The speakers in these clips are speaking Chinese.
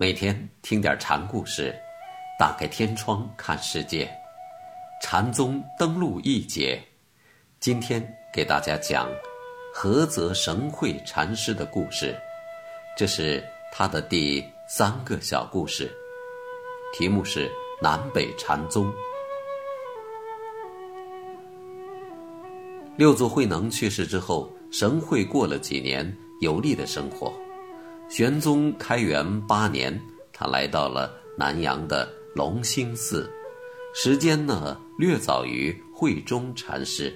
每天听点禅故事，打开天窗看世界。禅宗登陆一节，今天给大家讲菏泽神会禅师的故事。这是他的第三个小故事，题目是南北禅宗。六祖慧能去世之后，神会过了几年有利的生活。玄宗开元八年，他来到了南阳的龙兴寺，时间呢略早于慧中禅师。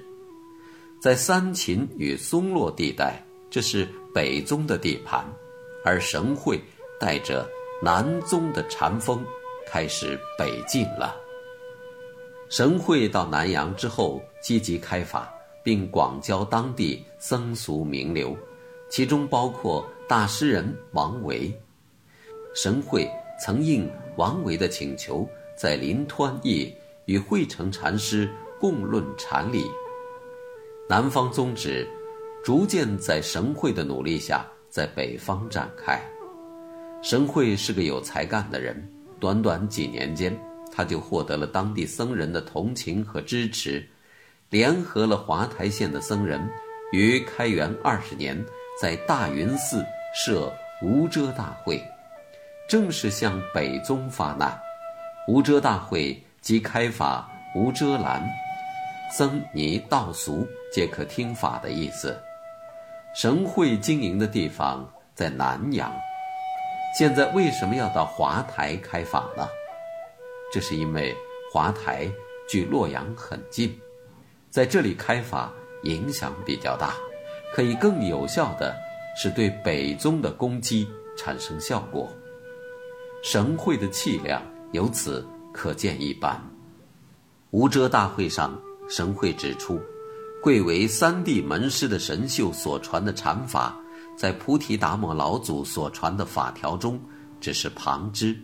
在三秦与松落地带，这是北宗的地盘，而神会带着南宗的禅风开始北进了。神会到南阳之后，积极开法，并广交当地僧俗名流，其中包括。大诗人王维，神会曾应王维的请求，在临湍驿与惠城禅师共论禅理。南方宗旨逐渐在神会的努力下，在北方展开。神会是个有才干的人，短短几年间，他就获得了当地僧人的同情和支持，联合了华台县的僧人，于开元二十年，在大云寺。设无遮大会，正是向北宗发难。无遮大会即开法无遮拦，僧尼道俗皆可听法的意思。神会经营的地方在南阳，现在为什么要到华台开法呢？这是因为华台距洛阳很近，在这里开法影响比较大，可以更有效的。是对北宗的攻击产生效果，神会的气量由此可见一斑。无遮大会上，神会指出，贵为三地门师的神秀所传的禅法，在菩提达摩老祖所传的法条中只是旁支，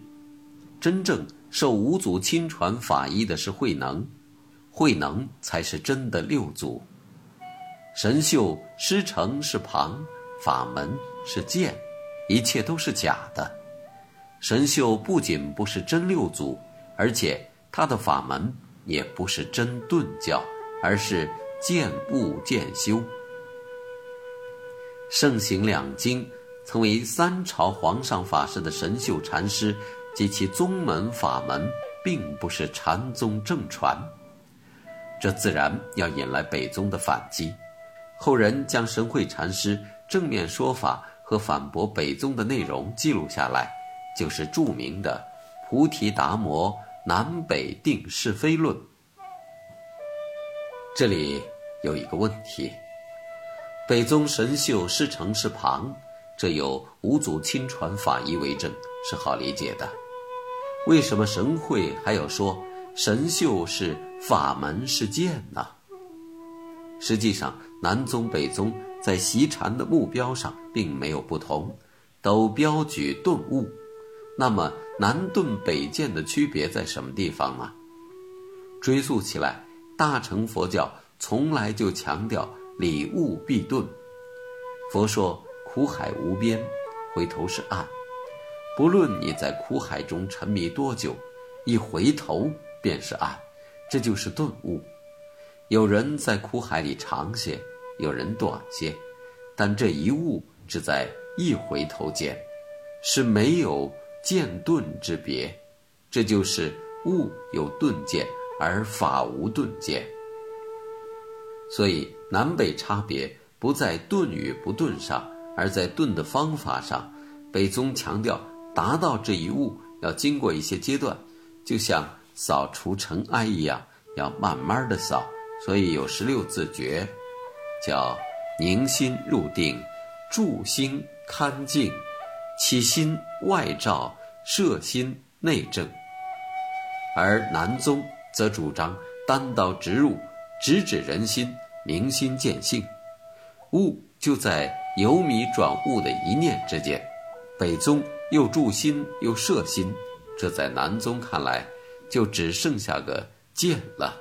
真正受五祖亲传法医的是慧能，慧能才是真的六祖。神秀师承是旁。法门是剑，一切都是假的。神秀不仅不是真六祖，而且他的法门也不是真顿教，而是渐悟渐修。圣行两经，曾为三朝皇上法师的神秀禅师及其宗门法门，并不是禅宗正传，这自然要引来北宗的反击。后人将神会禅师。正面说法和反驳北宗的内容记录下来，就是著名的《菩提达摩南北定是非论》。这里有一个问题：北宗神秀师承是旁，这有五祖亲传法医为证，是好理解的。为什么神会还要说神秀是法门是剑呢？实际上，南宗北宗。在习禅的目标上并没有不同，都标举顿悟。那么南顿北渐的区别在什么地方呢？追溯起来，大乘佛教从来就强调理悟必顿。佛说苦海无边，回头是岸。不论你在苦海中沉迷多久，一回头便是岸，这就是顿悟。有人在苦海里长些。有人短些，但这一悟只在一回头间，是没有渐顿之别。这就是悟有顿渐，而法无顿渐。所以南北差别不在顿与不顿上，而在顿的方法上。北宗强调达到这一悟要经过一些阶段，就像扫除尘埃一样，要慢慢的扫。所以有十六字诀。叫凝心入定，住心堪静，起心外照，摄心内正。而南宗则主张单刀直入，直指人心，明心见性。悟就在由迷转悟的一念之间。北宗又助心又摄心，这在南宗看来就只剩下个见了。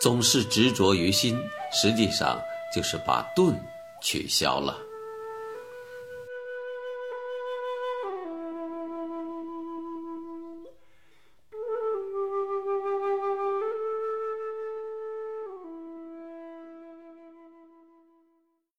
总是执着于心，实际上。就是把盾取消了。